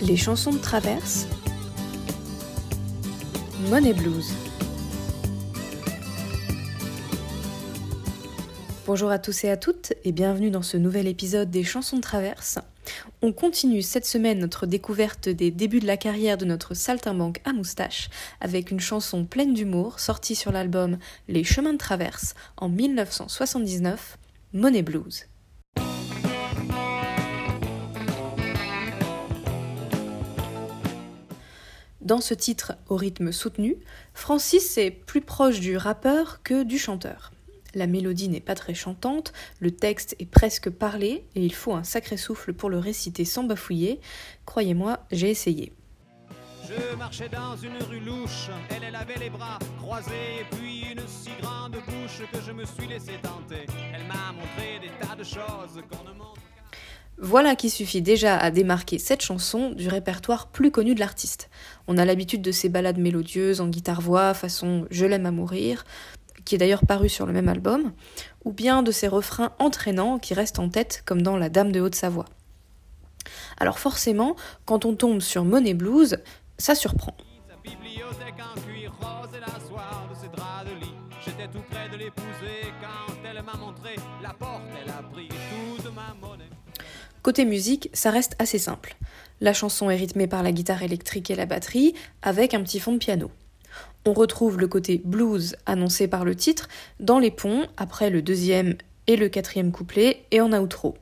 Les chansons de traverse. Money Blues. Bonjour à tous et à toutes et bienvenue dans ce nouvel épisode des chansons de traverse. On continue cette semaine notre découverte des débuts de la carrière de notre saltimbanque à moustache avec une chanson pleine d'humour sortie sur l'album Les chemins de traverse en 1979, Money Blues. Dans ce titre au rythme soutenu, Francis est plus proche du rappeur que du chanteur. La mélodie n'est pas très chantante, le texte est presque parlé et il faut un sacré souffle pour le réciter sans bafouiller. Croyez-moi, j'ai essayé. Je marchais dans une rue louche, elle, avait les bras croisés, et puis une si grande bouche que je me suis laissé tenter. Elle m'a montré des tas de choses qu'on voilà qui suffit déjà à démarquer cette chanson du répertoire plus connu de l'artiste. On a l'habitude de ces ballades mélodieuses en guitare-voix façon Je l'aime à mourir, qui est d'ailleurs paru sur le même album, ou bien de ces refrains entraînants qui restent en tête comme dans La Dame de Haute-Savoie. Alors forcément, quand on tombe sur Money Blues, ça surprend. Côté musique, ça reste assez simple. La chanson est rythmée par la guitare électrique et la batterie, avec un petit fond de piano. On retrouve le côté blues annoncé par le titre dans les ponts, après le deuxième et le quatrième couplet, et en outro.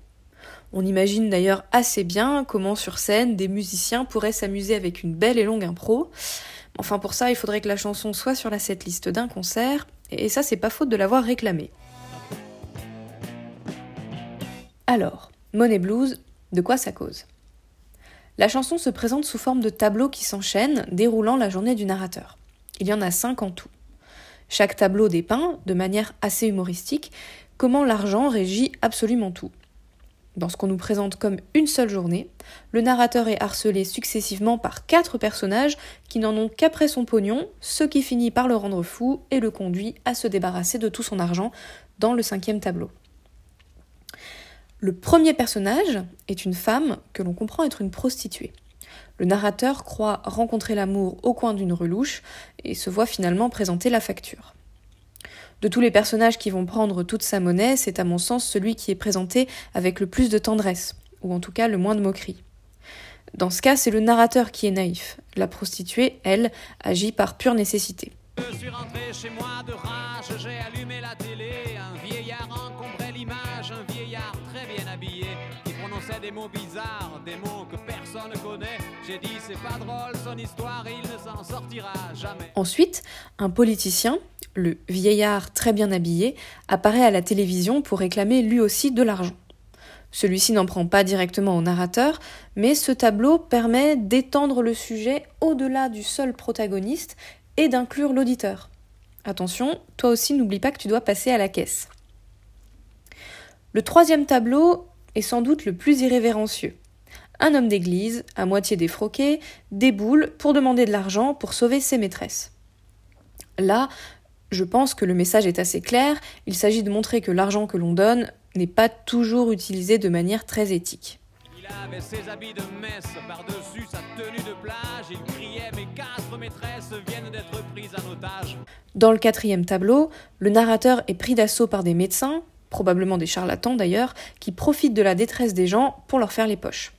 On imagine d'ailleurs assez bien comment sur scène des musiciens pourraient s'amuser avec une belle et longue impro. Enfin pour ça, il faudrait que la chanson soit sur la setlist d'un concert, et ça c'est pas faute de l'avoir réclamé. Alors, Money Blues, de quoi ça cause? La chanson se présente sous forme de tableaux qui s'enchaînent, déroulant la journée du narrateur. Il y en a cinq en tout. Chaque tableau dépeint, de manière assez humoristique, comment l'argent régit absolument tout. Dans ce qu'on nous présente comme une seule journée, le narrateur est harcelé successivement par quatre personnages qui n'en ont qu'après son pognon, ce qui finit par le rendre fou et le conduit à se débarrasser de tout son argent dans le cinquième tableau. Le premier personnage est une femme que l'on comprend être une prostituée. Le narrateur croit rencontrer l'amour au coin d'une relouche et se voit finalement présenter la facture. De tous les personnages qui vont prendre toute sa monnaie, c'est à mon sens celui qui est présenté avec le plus de tendresse, ou en tout cas le moins de moquerie. Dans ce cas, c'est le narrateur qui est naïf. La prostituée, elle, agit par pure nécessité. Je suis chez moi de rage, j'ai allumé la télé, Ensuite, un politicien, le vieillard très bien habillé, apparaît à la télévision pour réclamer lui aussi de l'argent. Celui-ci n'en prend pas directement au narrateur, mais ce tableau permet d'étendre le sujet au-delà du seul protagoniste et d'inclure l'auditeur. Attention, toi aussi n'oublie pas que tu dois passer à la caisse. Le troisième tableau est sans doute le plus irrévérencieux. Un homme d'église, à moitié défroqué, déboule pour demander de l'argent pour sauver ses maîtresses. Là, je pense que le message est assez clair, il s'agit de montrer que l'argent que l'on donne n'est pas toujours utilisé de manière très éthique. Il avait ses habits de messe, par-dessus sa tenue de plage, il criait Mes quatre maîtresses viennent d'être prises en otage. Dans le quatrième tableau, le narrateur est pris d'assaut par des médecins, probablement des charlatans d'ailleurs, qui profitent de la détresse des gens pour leur faire les poches.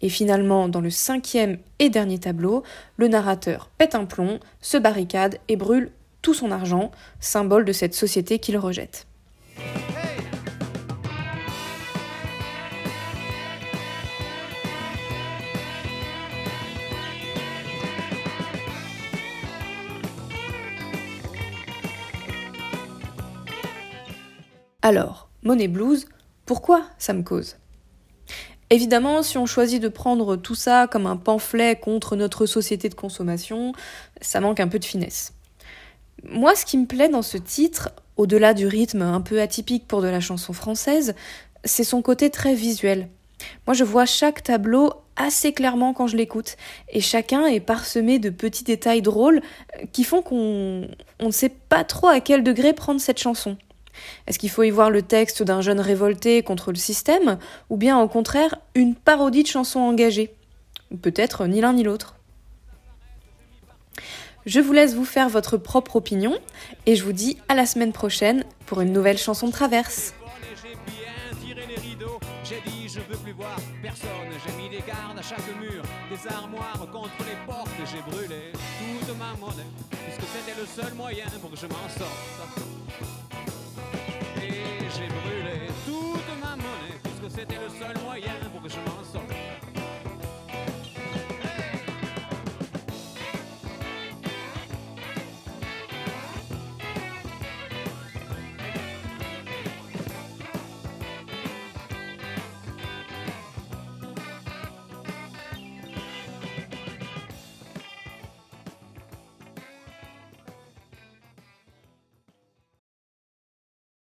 Et finalement, dans le cinquième et dernier tableau, le narrateur pète un plomb, se barricade et brûle tout son argent, symbole de cette société qu'il rejette. Alors, Money Blues, pourquoi ça me cause? Évidemment, si on choisit de prendre tout ça comme un pamphlet contre notre société de consommation, ça manque un peu de finesse. Moi, ce qui me plaît dans ce titre, au-delà du rythme un peu atypique pour de la chanson française, c'est son côté très visuel. Moi, je vois chaque tableau assez clairement quand je l'écoute, et chacun est parsemé de petits détails drôles qui font qu'on ne sait pas trop à quel degré prendre cette chanson. Est-ce qu'il faut y voir le texte d'un jeune révolté contre le système, ou bien au contraire une parodie de chanson engagée Peut-être ni l'un ni l'autre. Je vous laisse vous faire votre propre opinion et je vous dis à la semaine prochaine pour une nouvelle chanson de traverse. loin, loin.